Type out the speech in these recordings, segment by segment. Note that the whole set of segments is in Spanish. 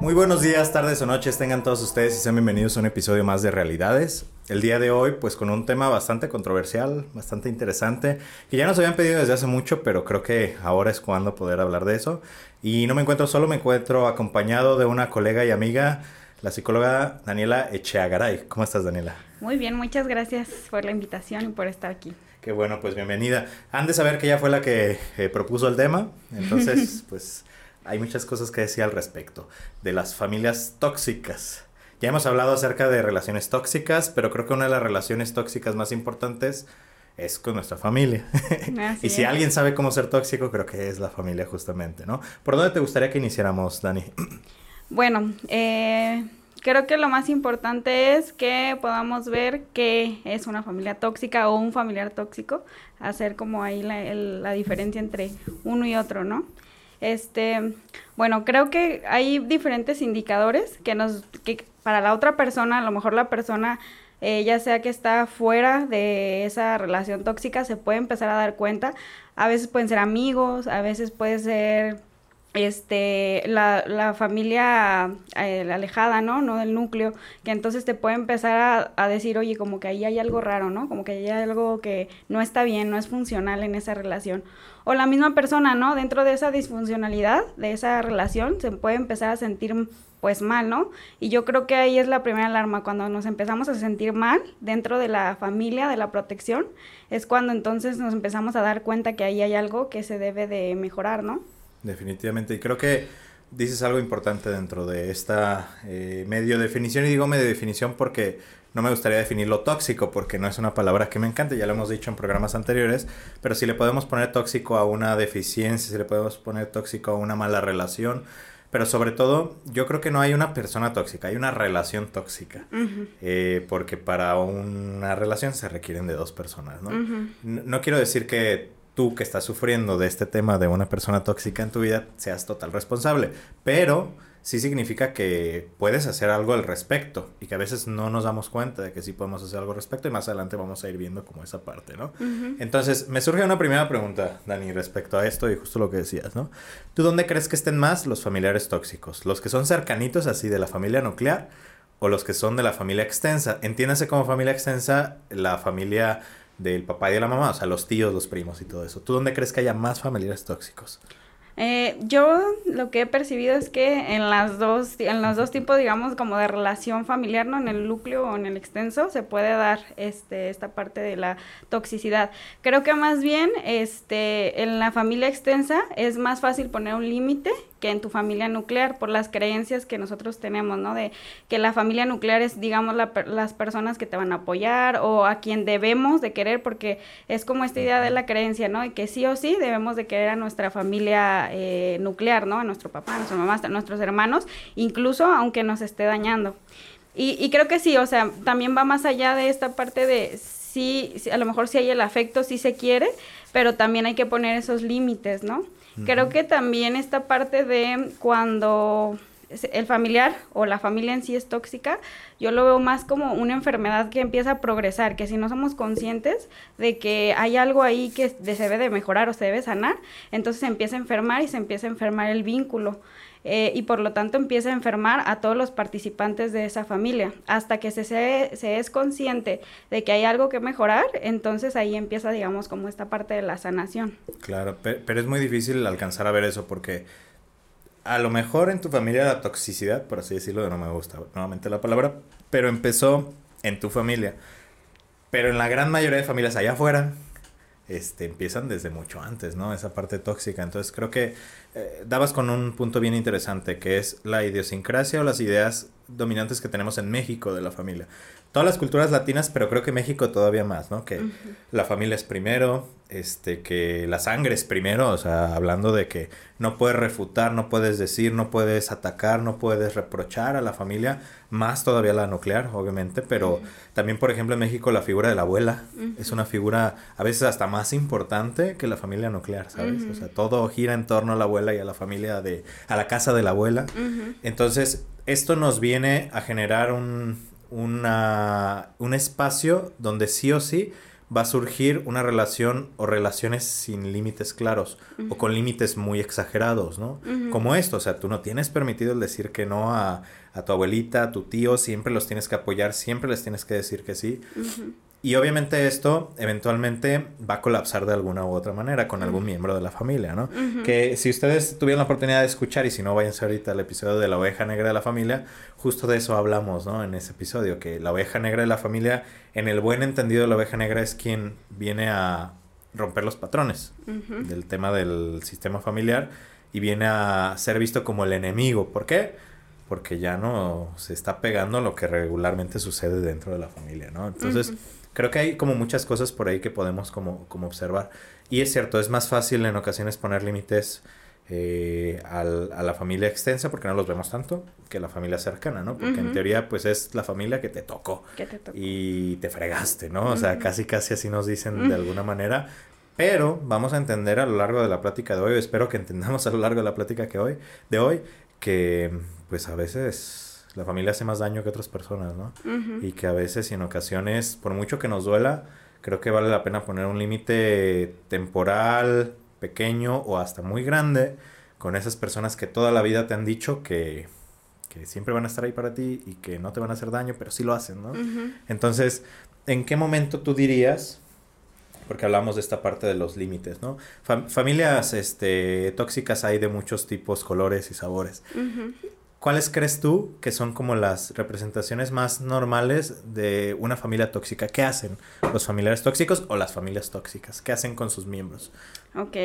Muy buenos días, tardes o noches tengan todos ustedes y sean bienvenidos a un episodio más de Realidades. El día de hoy pues con un tema bastante controversial, bastante interesante, que ya nos habían pedido desde hace mucho, pero creo que ahora es cuando poder hablar de eso. Y no me encuentro solo, me encuentro acompañado de una colega y amiga, la psicóloga Daniela Echeagaray. ¿Cómo estás Daniela? Muy bien, muchas gracias por la invitación y por estar aquí. Qué bueno, pues bienvenida. Han de saber que ella fue la que eh, propuso el tema, entonces pues hay muchas cosas que decir al respecto de las familias tóxicas. Ya hemos hablado acerca de relaciones tóxicas, pero creo que una de las relaciones tóxicas más importantes es con nuestra familia. y si alguien sabe cómo ser tóxico, creo que es la familia justamente, ¿no? ¿Por dónde te gustaría que iniciáramos, Dani? bueno, eh, creo que lo más importante es que podamos ver qué es una familia tóxica o un familiar tóxico, hacer como ahí la, la diferencia entre uno y otro, ¿no? Este, bueno, creo que hay diferentes indicadores que nos, que para la otra persona, a lo mejor la persona, eh, ya sea que está fuera de esa relación tóxica, se puede empezar a dar cuenta. A veces pueden ser amigos, a veces puede ser este, la, la familia eh, alejada, ¿no? No del núcleo, que entonces te puede empezar a, a, decir, oye, como que ahí hay algo raro, ¿no? Como que hay algo que no está bien, no es funcional en esa relación o la misma persona, ¿no? Dentro de esa disfuncionalidad, de esa relación, se puede empezar a sentir pues mal, ¿no? Y yo creo que ahí es la primera alarma, cuando nos empezamos a sentir mal dentro de la familia, de la protección, es cuando entonces nos empezamos a dar cuenta que ahí hay algo que se debe de mejorar, ¿no? Definitivamente, y creo que dices algo importante dentro de esta eh, medio definición, y digo medio definición porque no me gustaría definir lo tóxico porque no es una palabra que me encante, ya lo hemos dicho en programas anteriores, pero si le podemos poner tóxico a una deficiencia, si le podemos poner tóxico a una mala relación, pero sobre todo yo creo que no hay una persona tóxica, hay una relación tóxica, eh, porque para una relación se requieren de dos personas, ¿no? No quiero decir que tú que estás sufriendo de este tema de una persona tóxica en tu vida seas total responsable, pero sí significa que puedes hacer algo al respecto y que a veces no nos damos cuenta de que sí podemos hacer algo al respecto y más adelante vamos a ir viendo como esa parte, ¿no? Entonces, me surge una primera pregunta, Dani, respecto a esto y justo lo que decías, ¿no? ¿Tú dónde crees que estén más los familiares tóxicos? ¿Los que son cercanitos así de la familia nuclear o los que son de la familia extensa? Entiéndase como familia extensa la familia del papá y de la mamá, o sea, los tíos, los primos y todo eso. ¿Tú dónde crees que haya más familiares tóxicos? Eh, yo lo que he percibido es que en las dos, en los dos tipos, digamos, como de relación familiar, ¿no? En el núcleo o en el extenso, se puede dar este, esta parte de la toxicidad. Creo que más bien, este, en la familia extensa es más fácil poner un límite que en tu familia nuclear por las creencias que nosotros tenemos, ¿no? De que la familia nuclear es, digamos, la, las personas que te van a apoyar o a quien debemos de querer, porque es como esta idea de la creencia, ¿no? Y que sí o sí debemos de querer a nuestra familia eh, nuclear, ¿no? A nuestro papá, a nuestra mamá, a nuestros hermanos, incluso aunque nos esté dañando. Y, y creo que sí, o sea, también va más allá de esta parte de sí, a lo mejor sí hay el afecto, sí se quiere, pero también hay que poner esos límites, ¿no? Creo que también esta parte de cuando el familiar o la familia en sí es tóxica, yo lo veo más como una enfermedad que empieza a progresar, que si no somos conscientes de que hay algo ahí que se debe de mejorar o se debe sanar, entonces se empieza a enfermar y se empieza a enfermar el vínculo. Eh, y por lo tanto empieza a enfermar a todos los participantes de esa familia. Hasta que se, se, es consciente de que hay algo que mejorar, entonces ahí empieza, digamos, como esta parte de la sanación. Claro, pero es muy difícil alcanzar a ver eso porque a lo mejor en tu familia la toxicidad, por así decirlo, no me gusta nuevamente la palabra, pero empezó en tu familia. Pero en la gran mayoría de familias allá afuera, este, empiezan desde mucho antes, ¿no? Esa parte tóxica. Entonces creo que eh, dabas con un punto bien interesante, que es la idiosincrasia o las ideas dominantes que tenemos en México de la familia. Todas las culturas latinas, pero creo que México todavía más, ¿no? Que la familia es primero, este, que la sangre es primero, o sea, hablando de que no puedes refutar, no puedes decir, no puedes atacar, no puedes reprochar a la familia, más todavía la nuclear, obviamente, pero también, por ejemplo, en México la figura de la abuela es una figura a veces hasta más importante que la familia nuclear, ¿sabes? O sea, todo gira en torno a la abuela y a la familia de, a la casa de la abuela. Entonces, esto nos viene a generar un, una, un espacio donde sí o sí va a surgir una relación o relaciones sin límites claros o con límites muy exagerados, ¿no? Como esto, o sea, tú no tienes permitido el decir que no a, a, tu abuelita, a tu tío, siempre los tienes que apoyar, siempre les tienes que decir que sí. Y obviamente esto eventualmente va a colapsar de alguna u otra manera con algún miembro de la familia, ¿no? Que si ustedes tuvieron la oportunidad de escuchar y si no, váyanse ahorita al episodio de la oveja negra de la familia, justo de eso hablamos, ¿no? En ese episodio, que la oveja negra de la familia, en el buen entendido la oveja negra es quien viene a romper los patrones del tema del sistema familiar y viene a ser visto como el enemigo. ¿Por qué? Porque ya no se está pegando lo que regularmente sucede dentro de la familia, ¿no? Entonces creo que hay como muchas cosas por ahí que podemos como, como observar. Y es cierto, es más fácil en ocasiones poner límites eh, a la familia extensa porque no los vemos tanto que la familia cercana, ¿no? Porque en teoría pues es la familia que te tocó, y te fregaste, ¿no? O sea, casi casi así nos dicen de alguna manera. Pero vamos a entender a lo largo de la plática de hoy, espero que entendamos a lo largo de la plática que hoy, de hoy, que pues a veces la familia hace más daño que otras personas, ¿no? Y que a veces y en ocasiones, por mucho que nos duela, creo que vale la pena poner un límite temporal, pequeño o hasta muy grande con esas personas que toda la vida te han dicho que, que siempre van a estar ahí para ti y que no te van a hacer daño, pero sí lo hacen, ¿no? Entonces, ¿en qué momento tú dirías, porque hablamos de esta parte de los límites, ¿no? familias este, tóxicas hay de muchos tipos, colores y sabores. ¿Cuáles crees tú que son como las representaciones más normales de una familia tóxica? ¿Qué hacen los familiares tóxicos o las familias tóxicas? ¿Qué hacen con sus miembros? Ok,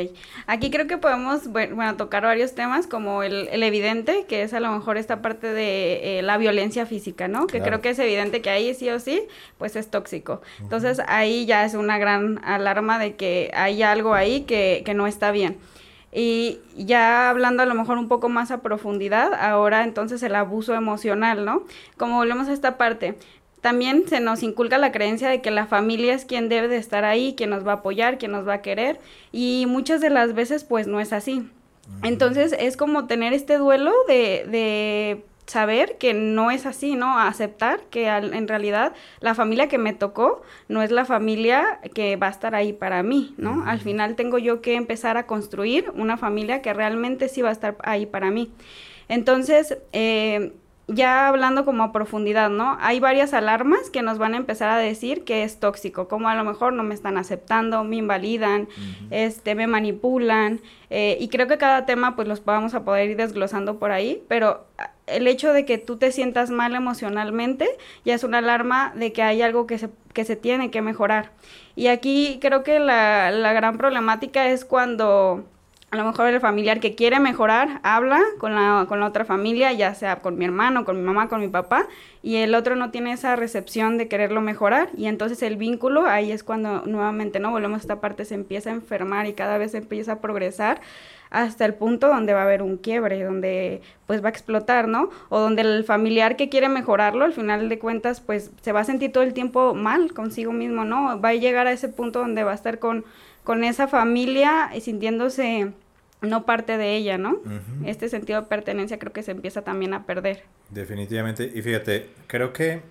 aquí creo que podemos bueno, tocar varios temas como el, evidente, que es a lo mejor esta parte de eh, la violencia física, ¿no? Que creo que es evidente que ahí sí o sí, pues es tóxico. Entonces ahí ya es una gran alarma de que hay algo ahí que, que no está bien. Y ya hablando a lo mejor un poco más a profundidad, ahora entonces el abuso emocional, ¿no? Como volvemos a esta parte, también se nos inculca la creencia de que la familia es quien debe de estar ahí, quien nos va a apoyar, quien nos va a querer, y muchas de las veces pues no es así. Entonces es como tener este duelo de, de saber que no es así, ¿no? Aceptar que en realidad la familia que me tocó no es la familia que va a estar ahí para mí, ¿no? Al final tengo yo que empezar a construir una familia que realmente sí va a estar ahí para mí. Entonces, eh, ya hablando como a profundidad, ¿no? Hay varias alarmas que nos van a empezar a decir que es tóxico, como a lo mejor no me están aceptando, me invalidan, este, me manipulan, eh, y creo que cada tema pues los vamos a poder ir desglosando por ahí, pero ah, el hecho de que tú te sientas mal emocionalmente ya es una alarma de que hay algo que se, que se tiene que mejorar. Y aquí creo que la, la gran problemática es cuando a lo mejor el familiar que quiere mejorar habla con la, con la otra familia, ya sea con mi hermano, con mi mamá, con mi papá, y el otro no tiene esa recepción de quererlo mejorar, y entonces el vínculo, ahí es cuando nuevamente, ¿no? Volvemos a esta parte, se empieza a enfermar y cada vez empieza a progresar hasta el punto donde va a haber un quiebre, donde pues va a explotar, ¿no? O donde el familiar que quiere mejorarlo, al final de cuentas, pues se va a sentir todo el tiempo mal consigo mismo, ¿no? Va a llegar a ese punto donde va a estar con, con esa familia y sintiéndose no parte de ella, ¿no? Este sentido de pertenencia creo que se empieza también a perder. Definitivamente. Y fíjate, creo que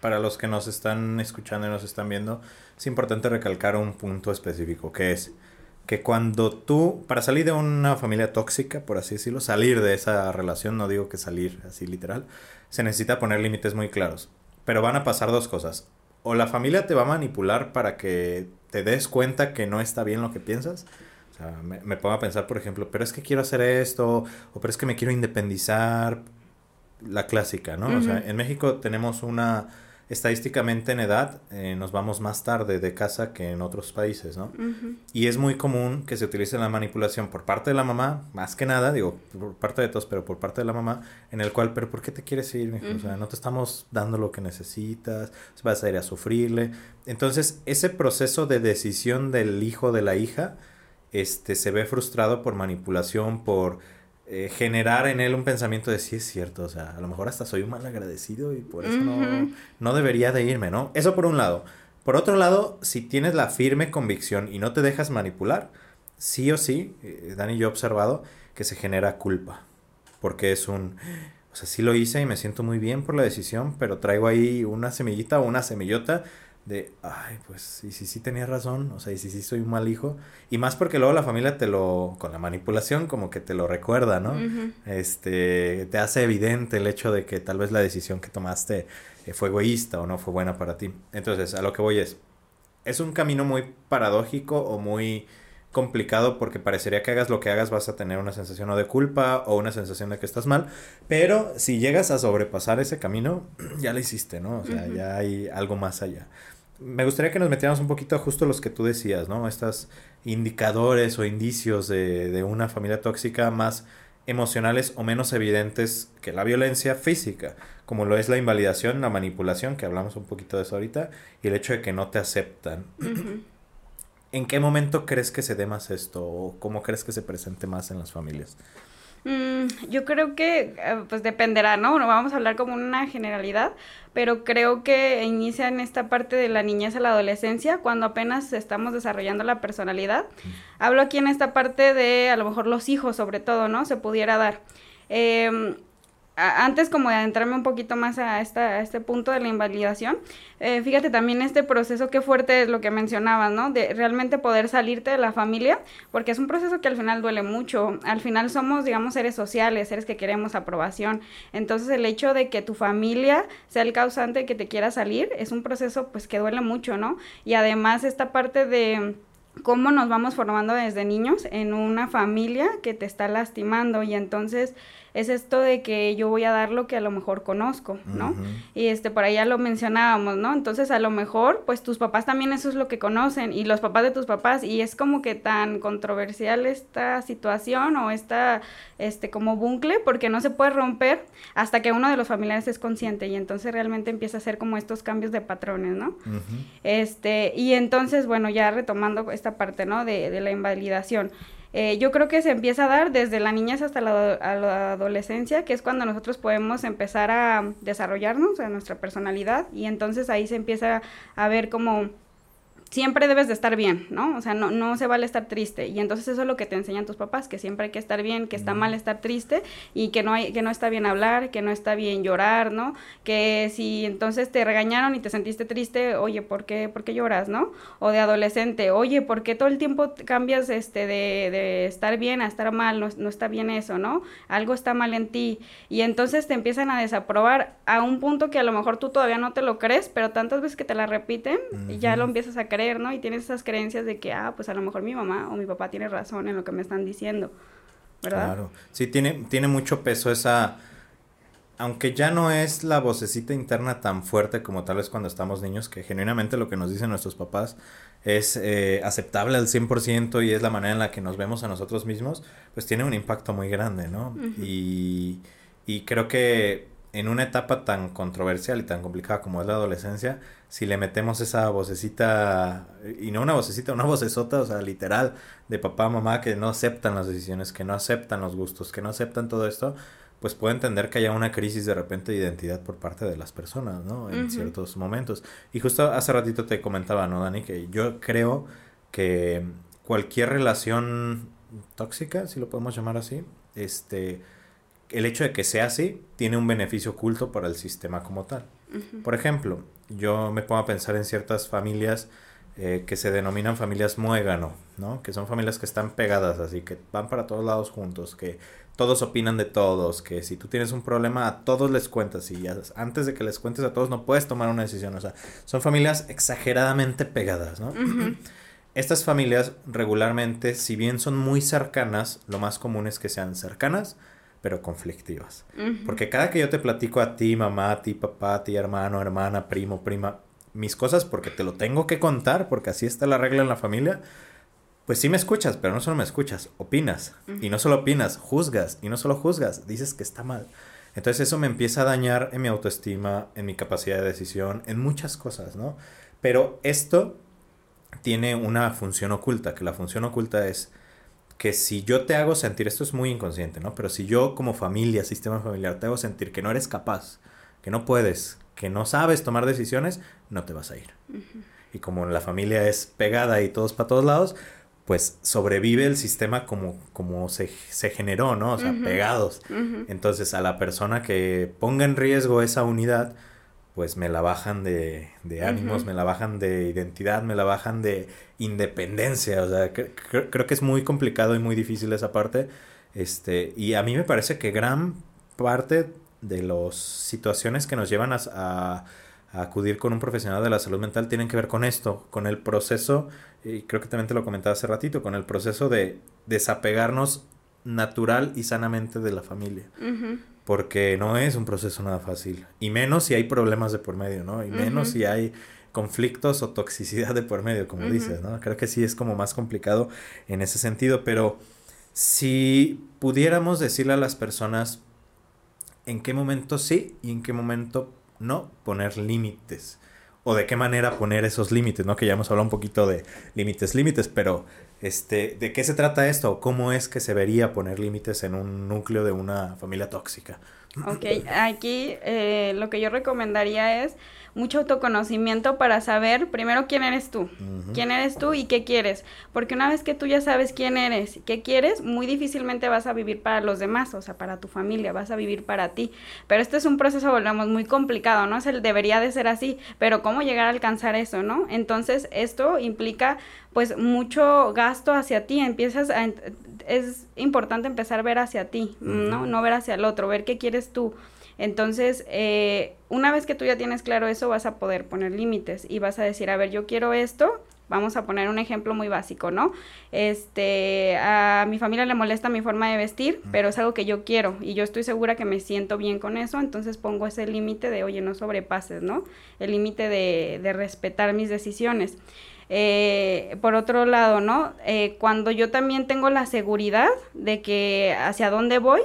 para los que nos están escuchando y nos están viendo, es importante recalcar un punto específico, que es que cuando tú, para salir de una familia tóxica, por así decirlo, salir de esa relación, no digo que salir así literal, se necesita poner límites muy claros. Pero van a pasar dos cosas. O la familia te va a manipular para que te des cuenta que no está bien lo que piensas, o sea, me, pongo a pensar, por ejemplo, pero es que quiero hacer esto, o pero es que me quiero independizar, la clásica, ¿no? O sea, en México tenemos una, estadísticamente en edad, eh, nos vamos más tarde de casa que en otros países, ¿no? Y es muy común que se utilice la manipulación por parte de la mamá, más que nada, digo, por parte de todos, pero por parte de la mamá, en el cual, pero ¿por qué te quieres ir? O sea, no te estamos dando lo que necesitas, vas a ir a sufrirle. Entonces, ese proceso de decisión del hijo de la hija, este, se ve frustrado por manipulación, por eh, generar en él un pensamiento de sí es cierto, o sea, a lo mejor hasta soy un mal agradecido y por eso no, no debería de irme, ¿no? Eso por un lado. Por otro lado, si tienes la firme convicción y no te dejas manipular, sí o sí, eh, Dani y yo he observado que se genera culpa, porque es un, o sea, sí lo hice y me siento muy bien por la decisión, pero traigo ahí una semillita o una semillota de, ay, pues sí, sí, sí tenía razón, o sea, y sí, sí soy un mal hijo. Y más porque luego la familia te lo, con la manipulación, como que te lo recuerda, ¿no? Este, te hace evidente el hecho de que tal vez la decisión que tomaste eh, fue egoísta o no fue buena para ti. Entonces, a lo que voy es, es un camino muy paradójico o muy complicado porque parecería que hagas lo que hagas vas a tener una sensación o de culpa o una sensación de que estás mal, pero si llegas a sobrepasar ese camino, ya lo hiciste, ¿no? O sea, ya hay algo más allá me gustaría que nos metiéramos un poquito a justo los que tú decías, ¿no? Estos indicadores o indicios de, de, una familia tóxica más emocionales o menos evidentes que la violencia física, como lo es la invalidación, la manipulación, que hablamos un poquito de eso ahorita, y el hecho de que no te aceptan. ¿En qué momento crees que se dé más esto o cómo crees que se presente más en las familias? Mm, yo creo que, eh, pues dependerá, ¿no? No vamos a hablar como una generalidad, pero creo que inicia en esta parte de la niñez a la adolescencia, cuando apenas estamos desarrollando la personalidad. Hablo aquí en esta parte de, a lo mejor, los hijos, sobre todo, ¿no? Se pudiera dar. Eh, antes como de adentrarme un poquito más a, esta, este punto de la invalidación, eh, fíjate también este proceso, qué fuerte es lo que mencionabas, ¿no? De realmente poder salirte de la familia, porque es un proceso que al final duele mucho. Al final somos, digamos, seres sociales, seres que queremos aprobación. Entonces el hecho de que tu familia sea el causante de que te quiera salir es un proceso pues que duele mucho, ¿no? Y además esta parte de cómo nos vamos formando desde niños en una familia que te está lastimando y entonces es esto de que yo voy a dar lo que a lo mejor conozco, ¿no? Y este, por ahí ya lo mencionábamos, ¿no? Entonces a lo mejor, pues tus papás también eso es lo que conocen y los papás de tus papás y es como que tan controversial esta situación o esta, este, como bucle porque no se puede romper hasta que uno de los familiares es consciente y entonces realmente empieza a hacer como estos cambios de patrones, ¿no? Este, y entonces, bueno, ya retomando esta parte, ¿no? De, de la invalidación. Eh, yo creo que se empieza a dar desde la niñez hasta la, la, adolescencia, que es cuando nosotros podemos empezar a desarrollarnos, a nuestra personalidad, y entonces ahí se empieza a ver como siempre debes de estar bien, ¿no? O sea, no, no se vale estar triste. Y entonces eso es lo que te enseñan tus papás, que siempre hay que estar bien, que está mal estar triste y que no, hay, que no está bien hablar, que no está bien llorar, ¿no? Que si entonces te regañaron y te sentiste triste, oye, ¿por qué, ¿por qué lloras, no? O de adolescente, oye, ¿por qué todo el tiempo cambias este de, de estar bien a estar mal? No, no está bien eso, ¿no? Algo está mal en ti. Y entonces te empiezan a desaprobar a un punto que a lo mejor tú todavía no te lo crees, pero tantas veces que te la repiten, ya lo empiezas a creer ¿no? Y tienes esas creencias de que, ah, pues a lo mejor mi mamá o mi papá tiene razón en lo que me están diciendo, ¿verdad? Claro, sí, tiene, tiene mucho peso esa, aunque ya no es la vocecita interna tan fuerte como tal vez cuando estamos niños, que genuinamente lo que nos dicen nuestros papás es eh, aceptable al 100% y es la manera en la que nos vemos a nosotros mismos, pues tiene un impacto muy grande, ¿no? y, y creo que en una etapa tan controversial y tan complicada como es la adolescencia, si le metemos esa vocecita, y no una vocecita, una vocesota, o sea, literal, de papá, mamá, que no aceptan las decisiones, que no aceptan los gustos, que no aceptan todo esto, pues puede entender que haya una crisis de repente de identidad por parte de las personas, ¿no? En ciertos momentos. Y justo hace ratito te comentaba, ¿no, Dani? Que yo creo que cualquier relación tóxica, si lo podemos llamar así, este el hecho de que sea así tiene un beneficio oculto para el sistema como tal. Por ejemplo, yo me pongo a pensar en ciertas familias eh, que se denominan familias muégano, ¿no? Que son familias que están pegadas así, que van para todos lados juntos, que todos opinan de todos, que si tú tienes un problema a todos les cuentas y antes de que les cuentes a todos no puedes tomar una decisión, o sea, son familias exageradamente pegadas, ¿no? Estas familias regularmente, si bien son muy cercanas, lo más común es que sean cercanas, pero conflictivas. Porque cada que yo te platico a ti, mamá, a ti, papá, a ti, hermano, hermana, primo, prima, mis cosas porque te lo tengo que contar, porque así está la regla en la familia, pues sí me escuchas, pero no solo me escuchas, opinas. Y no solo opinas, juzgas. Y no solo juzgas, dices que está mal. Entonces eso me empieza a dañar en mi autoestima, en mi capacidad de decisión, en muchas cosas, ¿no? Pero esto tiene una función oculta, que la función oculta es que si yo te hago sentir, esto es muy inconsciente, ¿no? Pero si yo como familia, sistema familiar, te hago sentir que no eres capaz, que no puedes, que no sabes tomar decisiones, no te vas a ir. Y como la familia es pegada y todos para todos lados, pues sobrevive el sistema como, como se, generó, ¿no? O sea, pegados. Entonces a la persona que ponga en riesgo esa unidad, pues me la bajan de, de ánimos, me la bajan de identidad, me la bajan de independencia. O sea, creo que es muy complicado y muy difícil esa parte. Este, y a mí me parece que gran parte de las situaciones que nos llevan a, a, acudir con un profesional de la salud mental tienen que ver con esto, con el proceso, y creo que también te lo comentaba hace ratito, con el proceso de desapegarnos natural y sanamente de la familia porque no es un proceso nada fácil. Y menos si hay problemas de por medio, ¿no? Y menos si hay conflictos o toxicidad de por medio, como dices, ¿no? Creo que sí es como más complicado en ese sentido, pero si pudiéramos decirle a las personas en qué momento sí y en qué momento no poner límites o de qué manera poner esos límites, ¿no? Que ya hemos hablado un poquito de límites, límites, pero este, ¿de qué se trata esto? ¿Cómo es que se vería poner límites en un núcleo de una familia tóxica? Ok, aquí eh, lo que yo recomendaría es mucho autoconocimiento para saber primero quién eres tú, quién eres tú y qué quieres, porque una vez que tú ya sabes quién eres, qué quieres, muy difícilmente vas a vivir para los demás, o sea, para tu familia, vas a vivir para ti. Pero este es un proceso, volvemos, muy complicado, ¿no? Es el debería de ser así, pero cómo llegar a alcanzar eso, ¿no? Entonces, esto implica pues mucho gasto hacia ti, empiezas a es importante empezar a ver hacia ti, ¿no? No ver hacia el otro, ver qué quieres tú. Entonces, eh, una vez que tú ya tienes claro eso, vas a poder poner límites y vas a decir, a ver, yo quiero esto, vamos a poner un ejemplo muy básico, ¿no? Este, a mi familia le molesta mi forma de vestir, pero es algo que yo quiero y yo estoy segura que me siento bien con eso, entonces pongo ese límite de, oye, no sobrepases, ¿no? El límite de, de respetar mis decisiones. Eh, por otro lado, ¿no? Eh, cuando yo también tengo la seguridad de que hacia dónde voy,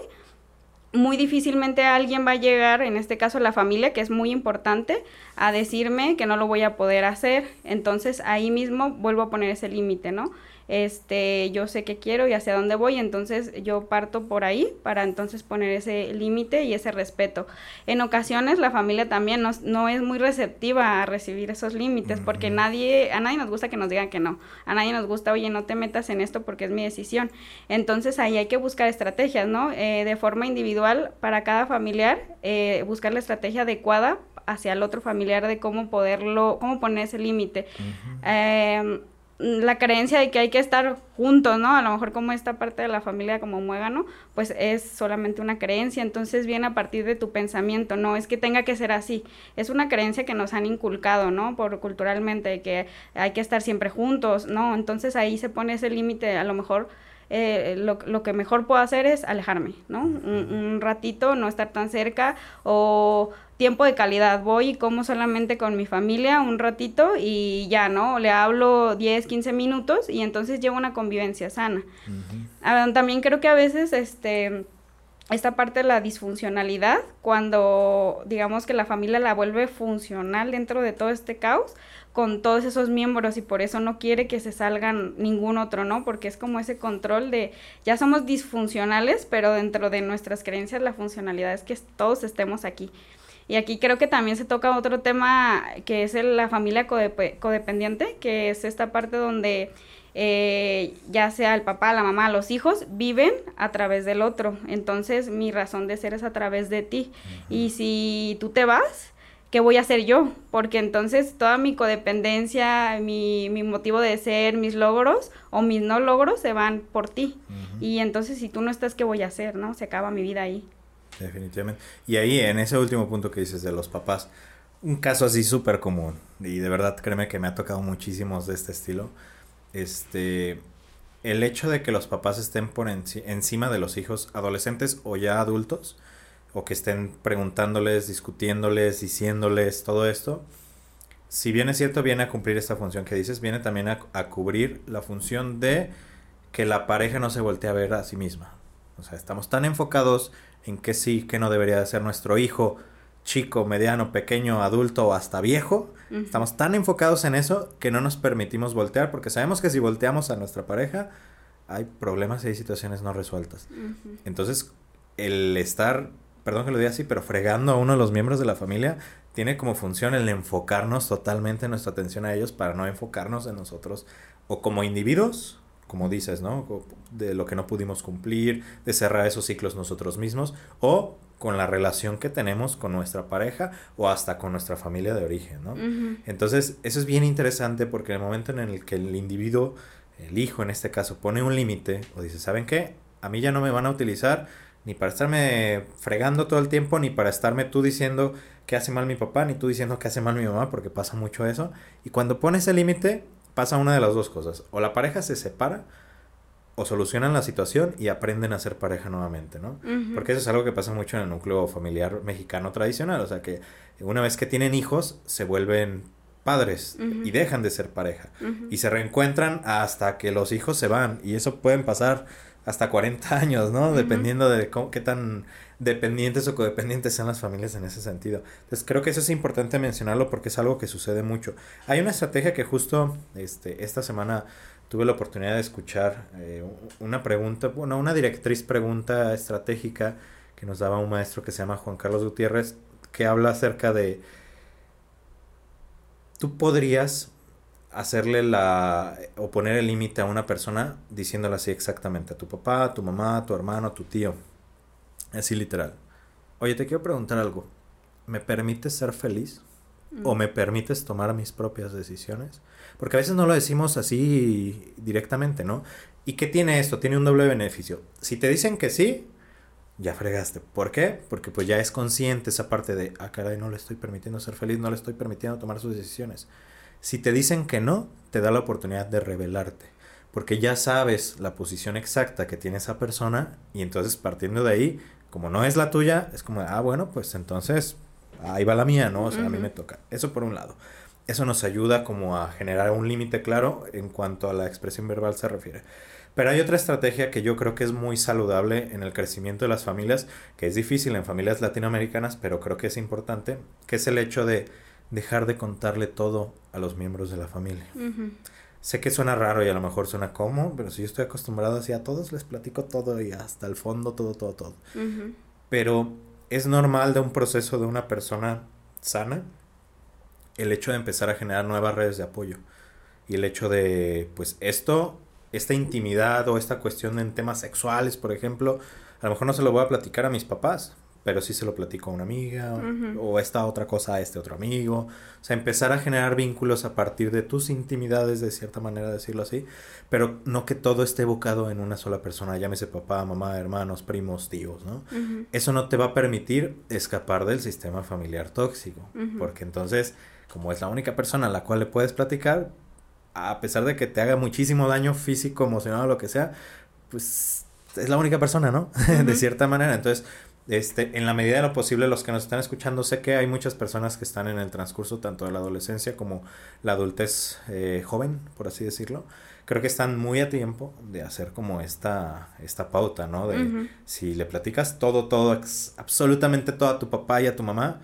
muy difícilmente alguien va a llegar, en este caso la familia, que es muy importante, a decirme que no lo voy a poder hacer. Entonces ahí mismo vuelvo a poner ese límite, ¿no? Este, yo sé qué quiero y hacia dónde voy, entonces yo parto por ahí para entonces poner ese límite y ese respeto. En ocasiones la familia también no, es muy receptiva a recibir esos límites porque nadie, a nadie nos gusta que nos digan que no, a nadie nos gusta, oye, no te metas en esto porque es mi decisión. Entonces ahí hay que buscar estrategias, ¿no? Eh, de forma individual para cada familiar, eh, buscar la estrategia adecuada hacia el otro familiar de cómo poderlo, cómo poner ese límite la creencia de que hay que estar juntos, ¿no? A lo mejor como esta parte de la familia como muégano, pues es solamente una creencia, entonces viene a partir de tu pensamiento, no es que tenga que ser así, es una creencia que nos han inculcado, ¿no? Por culturalmente, que hay que estar siempre juntos, ¿no? Entonces ahí se pone ese límite, a lo mejor eh, lo, lo, que mejor puedo hacer es alejarme, ¿no? Un, ratito, no estar tan cerca o tiempo de calidad. Voy y como solamente con mi familia un ratito y ya, ¿no? Le hablo 10, 15 minutos y entonces llevo una convivencia sana. Ah, también creo que a veces, este esta parte de la disfuncionalidad, cuando digamos que la familia la vuelve funcional dentro de todo este caos, con todos esos miembros y por eso no quiere que se salgan ningún otro, ¿no? Porque es como ese control de, ya somos disfuncionales, pero dentro de nuestras creencias la funcionalidad es que todos estemos aquí. Y aquí creo que también se toca otro tema que es la familia codependiente, que es esta parte donde eh, ya sea el papá, la mamá, los hijos, viven a través del otro. Entonces mi razón de ser es a través de ti. Y si tú te vas, ¿qué voy a hacer yo? Porque entonces toda mi codependencia, mi, mi motivo de ser, mis logros o mis no logros se van por ti. Y entonces si tú no estás, ¿qué voy a hacer? ¿No? Se acaba mi vida ahí. Definitivamente. Y ahí, en ese último punto que dices de los papás, un caso así súper común, y de verdad créeme que me ha tocado muchísimos de este estilo, este, el hecho de que los papás estén por encima de los hijos adolescentes o ya adultos, o que estén preguntándoles, discutiéndoles, diciéndoles todo esto, si bien es cierto, viene a cumplir esta función que dices, viene también a, a cubrir la función de que la pareja no se voltee a ver a sí misma. O sea, estamos tan enfocados en que sí, que no debería de ser nuestro hijo, chico, mediano, pequeño, adulto o hasta viejo. Estamos tan enfocados en eso que no nos permitimos voltear porque sabemos que si volteamos a nuestra pareja hay problemas y hay situaciones no resueltas. Entonces, el estar, perdón que lo diga así, pero fregando a uno de los miembros de la familia tiene como función el enfocarnos totalmente nuestra atención a ellos para no enfocarnos en nosotros o como individuos como dices, ¿no? De lo que no pudimos cumplir, de cerrar esos ciclos nosotros mismos, o con la relación que tenemos con nuestra pareja o hasta con nuestra familia de origen, ¿no? Entonces, eso es bien interesante porque en el momento en el que el individuo, el hijo en este caso, pone un límite o dice, ¿saben qué? A mí ya no me van a utilizar ni para estarme fregando todo el tiempo, ni para estarme tú diciendo que hace mal mi papá, ni tú diciendo que hace mal mi mamá, porque pasa mucho eso. Y cuando pones el límite, pasa una de las dos cosas. O la pareja se separa, o solucionan la situación y aprenden a ser pareja nuevamente, ¿no? Porque eso es algo que pasa mucho en el núcleo familiar mexicano tradicional, o sea que una vez que tienen hijos se vuelven padres y dejan de ser pareja y se reencuentran hasta que los hijos se van y eso pueden pasar hasta 40 años, ¿no? Dependiendo de cómo, qué tan dependientes o codependientes sean las familias en ese sentido. Entonces creo que eso es importante mencionarlo porque es algo que sucede mucho. Hay una estrategia que justo este, esta semana tuve la oportunidad de escuchar eh, una pregunta, bueno, una directriz pregunta estratégica que nos daba un maestro que se llama Juan Carlos Gutiérrez, que habla acerca de, tú podrías hacerle la, o poner el límite a una persona diciéndole así exactamente, a tu papá, a tu mamá, a tu hermano, a tu tío, así literal. Oye, te quiero preguntar algo, ¿me permites ser feliz? ¿O mm. me permites tomar mis propias decisiones? Porque a veces no lo decimos así directamente, ¿no? ¿Y qué tiene esto? Tiene un doble beneficio. Si te dicen que sí, ya fregaste. ¿Por qué? Porque pues ya es consciente esa parte de, ah, caray, no le estoy permitiendo ser feliz, no le estoy permitiendo tomar sus decisiones. Si te dicen que no, te da la oportunidad de revelarte. Porque ya sabes la posición exacta que tiene esa persona y entonces partiendo de ahí, como no es la tuya, es como, ah, bueno, pues entonces ahí va la mía, ¿no? O sea, a mí me toca. Eso por un lado eso nos ayuda como a generar un límite claro en cuanto a la expresión verbal se refiere. Pero hay otra estrategia que yo creo que es muy saludable en el crecimiento de las familias, que es difícil en familias latinoamericanas, pero creo que es importante, que es el hecho de dejar de contarle todo a los miembros de la familia. Sé que suena raro y a lo mejor suena como, pero si yo estoy acostumbrado así a todos, les platico todo y hasta el fondo, todo, todo, todo. Pero es normal de un proceso de una persona sana el hecho de empezar a generar nuevas redes de apoyo. Y el hecho de, pues esto, esta intimidad o esta cuestión en temas sexuales, por ejemplo, a lo mejor no se lo voy a platicar a mis papás, pero sí se lo platico a una amiga o esta otra cosa a este otro amigo. O sea, empezar a generar vínculos a partir de tus intimidades, de cierta manera decirlo así, pero no que todo esté evocado en una sola persona, llámese papá, mamá, hermanos, primos, tíos, ¿no? Eso no te va a permitir escapar del sistema familiar tóxico, porque entonces como es la única persona a la cual le puedes platicar, a pesar de que te haga muchísimo daño físico, emocional o lo que sea, pues es la única persona, ¿no? de cierta manera. Entonces, este, en la medida de lo posible, los que nos están escuchando, sé que hay muchas personas que están en el transcurso tanto de la adolescencia como la adultez eh, joven, por así decirlo. Creo que están muy a tiempo de hacer como esta, esta pauta, ¿no? De si le platicas todo, todo, absolutamente todo a tu papá y a tu mamá,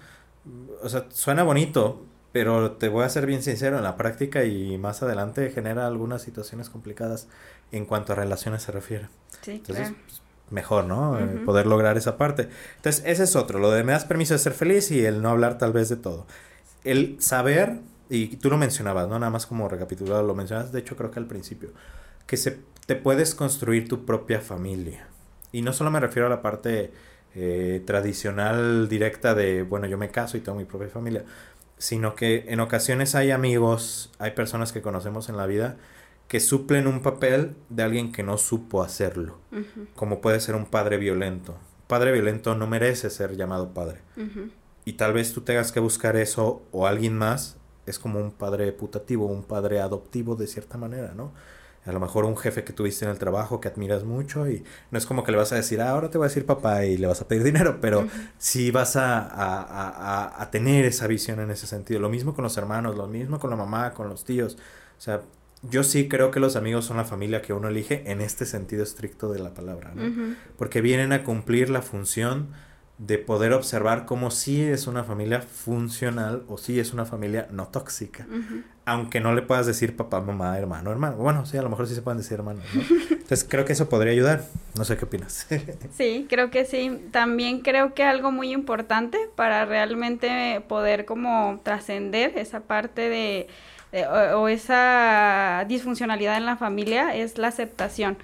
o sea, suena bonito, pero te voy a ser bien sincero, en la práctica y más adelante genera algunas situaciones complicadas en cuanto a relaciones se refiere. Sí, Entonces, pues, mejor, ¿no? Eh, poder lograr esa parte. Entonces, ese es otro, lo de me das permiso de ser feliz y el no hablar tal vez de todo. El saber, y tú lo mencionabas, ¿no? Nada más como recapitulado, lo mencionas, de hecho creo que al principio, que se, te puedes construir tu propia familia. Y no solo me refiero a la parte eh, tradicional directa de, bueno, yo me caso y tengo mi propia familia, sino que en ocasiones hay amigos, hay personas que conocemos en la vida que suplen un papel de alguien que no supo hacerlo, como puede ser un padre violento. Padre violento no merece ser llamado padre. Y tal vez tú tengas que buscar eso o alguien más es como un padre putativo, un padre adoptivo de cierta manera, ¿no? a lo mejor un jefe que tuviste en el trabajo que admiras mucho y no es como que le vas a decir, ah, ahora te voy a decir papá y le vas a pedir dinero, pero sí vas a, a, a, tener esa visión en ese sentido. Lo mismo con los hermanos, lo mismo con la mamá, con los tíos. O sea, yo sí creo que los amigos son la familia que uno elige en este sentido estricto de la palabra, ¿no? Porque vienen a cumplir la función de poder observar cómo sí es una familia funcional o sí es una familia no tóxica. Aunque no le puedas decir papá, mamá, hermano, hermano. Bueno, sí, a lo mejor sí se pueden decir hermanos, ¿no? Entonces creo que eso podría ayudar. No sé qué opinas. sí, creo que sí. También creo que algo muy importante para realmente poder como trascender esa parte de eh, o, esa disfuncionalidad en la familia es la aceptación.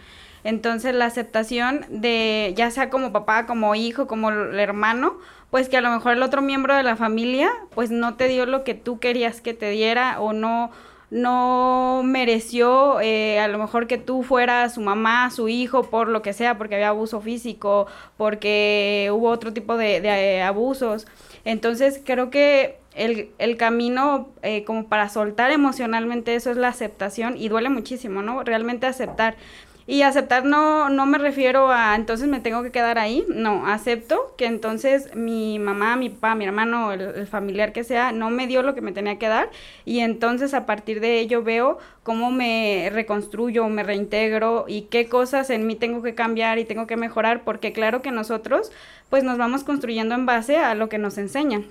Entonces la aceptación de ya sea como papá, como hijo, como hermano, pues que a lo mejor el otro miembro de la familia pues no te dio lo que tú querías que te diera o no no mereció eh, a lo mejor que tú fueras su mamá, su hijo, por lo que sea, porque había abuso físico, porque hubo otro tipo de abusos. Entonces creo que el, el camino eh, como para soltar emocionalmente eso es la aceptación y duele muchísimo, ¿no? Realmente aceptar. Y aceptar no, no me refiero a entonces me tengo que quedar ahí, no, acepto que entonces mi mamá, mi papá, mi hermano, el, familiar que sea, no me dio lo que me tenía que dar y entonces a partir de ello veo cómo me reconstruyo, me reintegro y qué cosas en mí tengo que cambiar y tengo que mejorar, porque claro que nosotros pues nos vamos construyendo en base a lo que nos enseñan.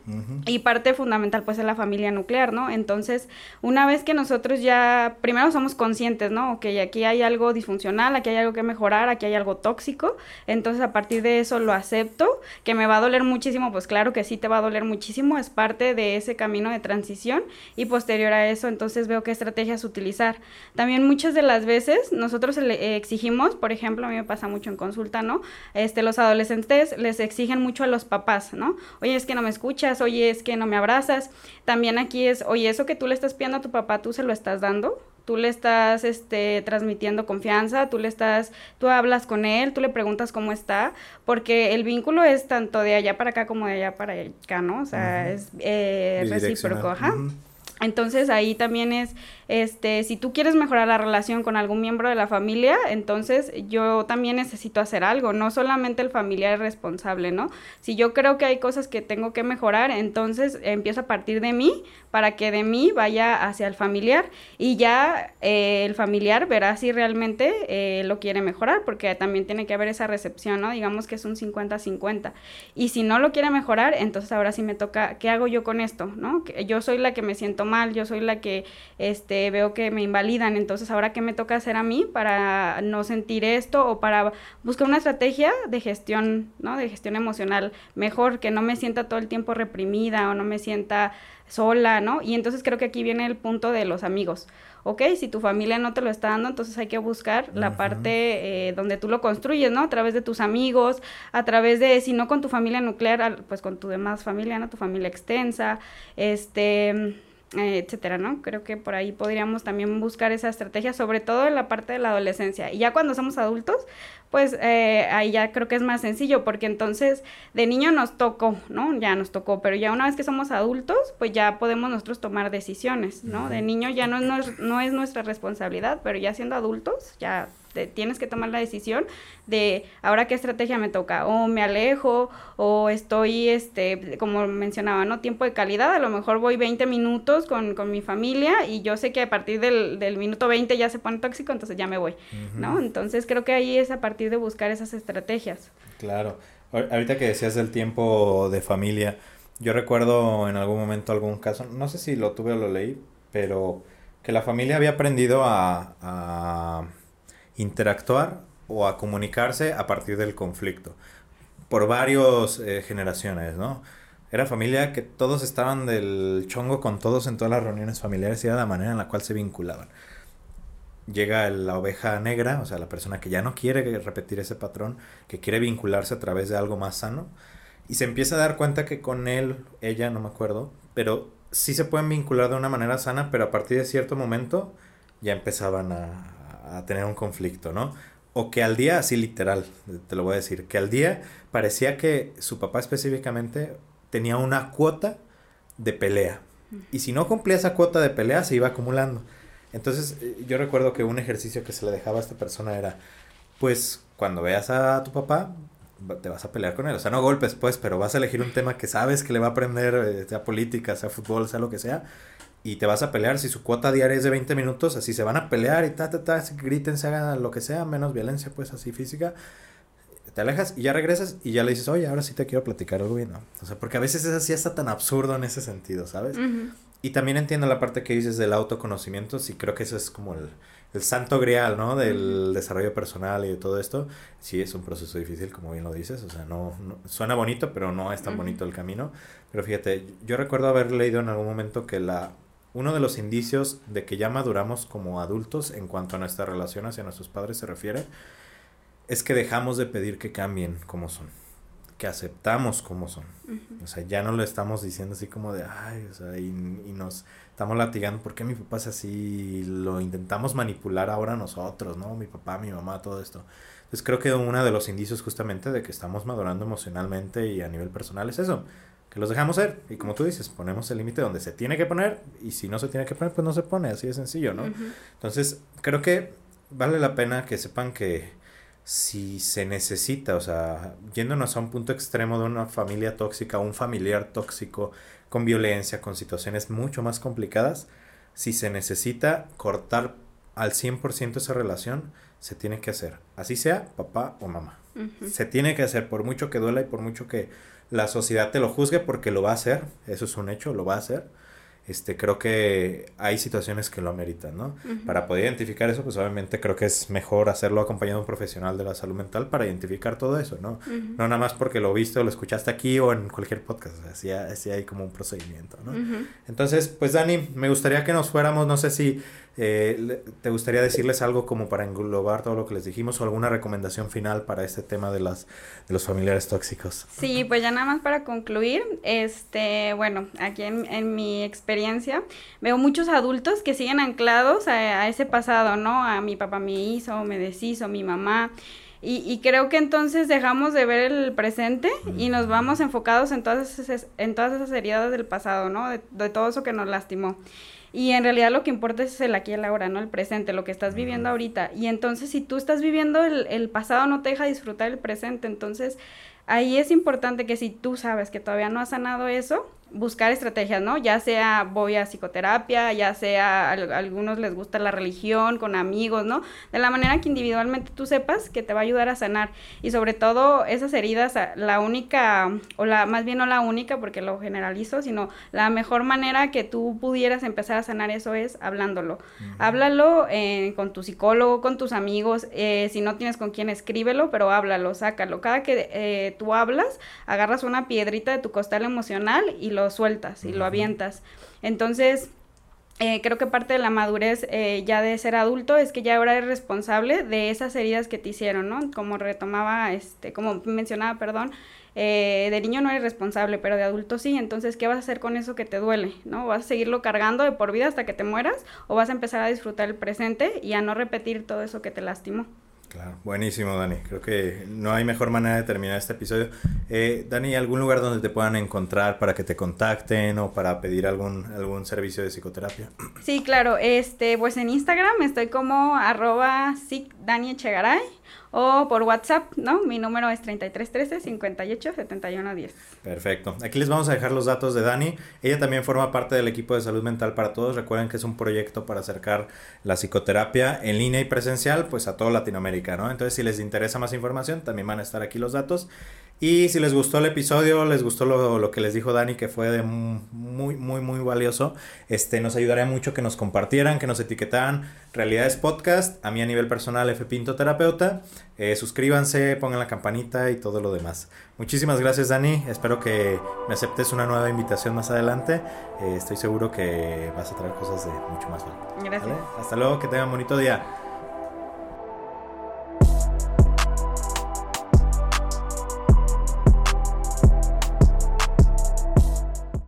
Y parte fundamental pues es la familia nuclear, ¿no? Entonces, una vez que nosotros ya, primero somos conscientes, ¿no? Que aquí hay algo disfuncional, aquí hay algo que mejorar, aquí hay algo tóxico, entonces a partir de eso lo acepto, que me va a doler muchísimo, pues claro que sí te va a doler muchísimo, es parte de ese camino de transición y posterior a eso entonces veo qué estrategias utilizar. También muchas de las veces nosotros le exigimos, por ejemplo, a mí me pasa mucho en consulta, ¿no? Este, los adolescentes les exigen mucho a los papás, ¿no? Oye, es que no me escuchas, oye, es que no me abrazas. También aquí es, oye, eso que tú le estás pidiendo a tu papá, tú se lo estás dando. Tú le estás este, transmitiendo confianza, tú le estás, tú hablas con él, tú le preguntas cómo está, porque el vínculo es tanto de allá para acá como de allá para acá, ¿no? O sea, es eh, recíproco, ajá. Entonces ahí también es este, si tú quieres mejorar la relación con algún miembro de la familia, entonces yo también necesito hacer algo, no solamente el familiar es responsable, ¿no? Si yo creo que hay cosas que tengo que mejorar, entonces empiezo a partir de mí para que de mí vaya hacia el familiar y ya eh, el familiar verá si realmente eh, lo quiere mejorar, porque también tiene que haber esa recepción, ¿no? Digamos que es un 50-50. Y si no lo quiere mejorar, entonces ahora sí me toca, ¿qué hago yo con esto? ¿No? Yo soy la que me siento mal, yo soy la que, este, veo que me invalidan, entonces ahora qué me toca hacer a mí para no sentir esto o para buscar una estrategia de gestión, ¿no? De gestión emocional mejor, que no me sienta todo el tiempo reprimida o no me sienta sola, ¿no? Y entonces creo que aquí viene el punto de los amigos. Ok, si tu familia no te lo está dando, entonces hay que buscar la parte eh, donde tú lo construyes, ¿no? A través de tus amigos, a través de, si no con tu familia nuclear, pues con tu demás familia, ¿no? Tu familia extensa, este etcétera, ¿no? Creo que por ahí podríamos también buscar esa estrategia, sobre todo en la parte de la adolescencia. Y ya cuando somos adultos, pues eh, ahí ya creo que es más sencillo, porque entonces de niño nos tocó, ¿no? Ya nos tocó, pero ya una vez que somos adultos, pues ya podemos nosotros tomar decisiones, ¿no? De niño ya no es, no es nuestra responsabilidad, pero ya siendo adultos, ya tienes que tomar la decisión de ahora qué estrategia me toca, o me alejo, o estoy, este, como mencionaba, ¿no? Tiempo de calidad, a lo mejor voy 20 minutos con, con mi familia y yo sé que a partir del, del, minuto 20 ya se pone tóxico, entonces ya me voy, ¿no? Entonces creo que ahí es a partir de buscar esas estrategias. Claro. Ahorita que decías del tiempo de familia, yo recuerdo en algún momento algún caso, no sé si lo tuve o lo leí, pero que la familia había aprendido a interactuar o a comunicarse a partir del conflicto. Por varias eh, generaciones, ¿no? Era familia que todos estaban del chongo con todos en todas las reuniones familiares y era la manera en la cual se vinculaban. Llega la oveja negra, o sea, la persona que ya no quiere repetir ese patrón, que quiere vincularse a través de algo más sano, y se empieza a dar cuenta que con él, ella, no me acuerdo, pero sí se pueden vincular de una manera sana, pero a partir de cierto momento ya empezaban a, a tener un conflicto, ¿no? O que al día, así literal, te lo voy a decir, que al día parecía que su papá específicamente tenía una cuota de pelea. Y si no cumplía esa cuota de pelea, se iba acumulando. Entonces, eh, yo recuerdo que un ejercicio que se le dejaba a esta persona era, pues, cuando veas a tu papá, te vas a pelear con él. O sea, no golpes, pues, pero vas a elegir un tema que sabes que le va a aprender, eh, sea política, sea fútbol, sea lo que sea, y te vas a pelear. Si su cuota diaria es de 20 minutos, así se van a pelear y ta, ta, ta, griten, se hagan lo que sea, menos violencia, pues así física. Te alejas y ya regresas y ya le dices, oye, ahora sí te quiero platicar algo bien, ¿no? O sea, porque a veces es así hasta tan absurdo en ese sentido, ¿sabes? Y también entiendo la parte que dices del autoconocimiento, sí creo que eso es como el, el santo grial, ¿no? Del desarrollo personal y de todo esto. Sí, es un proceso difícil, como bien lo dices, o sea, no, suena bonito, pero no es tan bonito el camino. Pero fíjate, yo recuerdo haber leído en algún momento que la uno de los indicios de que ya maduramos como adultos en cuanto a nuestra relación hacia nuestros padres se refiere, es que dejamos de pedir que cambien como son, que aceptamos como son. O sea, ya no lo estamos diciendo así como de, ay, o sea, y, y nos estamos latigando, ¿por qué mi papá es así? Lo intentamos manipular ahora nosotros, ¿no? Mi papá, mi mamá, todo esto. Entonces creo que uno de los indicios justamente de que estamos madurando emocionalmente y a nivel personal es eso, que los dejamos ser. Y como tú dices, ponemos el límite donde se tiene que poner y si no se tiene que poner, pues no se pone, así de sencillo, ¿no? Entonces creo que vale la pena que sepan que si se necesita, o sea, yéndonos a un punto extremo de una familia tóxica, un familiar tóxico, con violencia, con situaciones mucho más complicadas, si se necesita cortar al 100% esa relación, se tiene que hacer, así sea papá o mamá. Se tiene que hacer, por mucho que duela y por mucho que la sociedad te lo juzgue, porque lo va a hacer, eso es un hecho, lo va a hacer este, creo que hay situaciones que lo ameritan, ¿no? Para poder identificar eso, pues obviamente creo que es mejor hacerlo acompañado de un profesional de la salud mental para identificar todo eso, ¿no? No nada más porque lo viste o lo escuchaste aquí o en cualquier podcast, así, así hay como un procedimiento, ¿no? Entonces, pues Dani, me gustaría que nos fuéramos, no sé si eh, ¿Te gustaría decirles algo como para englobar todo lo que les dijimos o alguna recomendación final para este tema de, las, de los familiares tóxicos? Sí, pues ya nada más para concluir, este, bueno, aquí en, en mi experiencia veo muchos adultos que siguen anclados a, ese pasado, ¿no? A mi papá me hizo, me deshizo, mi mamá. Y, y, creo que entonces dejamos de ver el presente y nos vamos enfocados en todas esas, en todas esas heridas del pasado, ¿no? De, de todo eso que nos lastimó. Y en realidad lo que importa es el aquí y el ahora, ¿no? El presente, lo que estás viviendo ahorita. Y entonces si tú estás viviendo el, el pasado, no te deja disfrutar el presente. Entonces ahí es importante que si tú sabes que todavía no has sanado eso, buscar estrategias, ¿no? Ya sea voy a psicoterapia, ya sea a, algunos les gusta la religión, con amigos, ¿no? De la manera que individualmente tú sepas que te va a ayudar a sanar. Y sobre todo esas heridas, la única, o la más bien no la única, porque lo generalizo, sino la mejor manera que tú pudieras empezar a sanar eso es hablándolo. Háblalo eh, con tu psicólogo, con tus amigos, eh, si no tienes con quién, escríbelo, pero háblalo, sácalo. Cada que eh, tú hablas, agarras una piedrita de tu costal emocional y lo sueltas y lo avientas. Entonces, eh, creo que parte de la madurez eh, ya de ser adulto es que ya ahora eres responsable de esas heridas que te hicieron, ¿no? Como retomaba, este, como mencionaba, perdón, eh, de niño no eres responsable, pero de adulto sí, entonces, ¿qué vas a hacer con eso que te duele? ¿No? ¿Vas a seguirlo cargando de por vida hasta que te mueras o vas a empezar a disfrutar el presente y a no repetir todo eso que te lastimó? Claro, buenísimo, Dani. Creo que no hay mejor manera de terminar este episodio. Eh, Dani, ¿algún lugar donde te puedan encontrar para que te contacten o para pedir algún, algún servicio de psicoterapia? Sí, claro. Este, pues en Instagram estoy como arroba Dani o por WhatsApp, ¿no? Mi número es 3313 58 71 10. Perfecto. Aquí les vamos a dejar los datos de Dani. Ella también forma parte del equipo de salud mental para todos. Recuerden que es un proyecto para acercar la psicoterapia en línea y presencial pues a toda Latinoamérica, ¿no? Entonces, si les interesa más información, también van a estar aquí los datos. Y si les gustó el episodio, les gustó lo, lo, que les dijo Dani, que fue de muy, muy, muy valioso, este, nos ayudaría mucho que nos compartieran, que nos etiquetaran Realidades Podcast, a mí a nivel personal F Pinto Terapeuta. Eh, suscríbanse, pongan la campanita y todo lo demás. Muchísimas gracias Dani, espero que me aceptes una nueva invitación más adelante. Eh, estoy seguro que vas a traer cosas de mucho más valor. Gracias. Hasta luego, que tengan bonito día.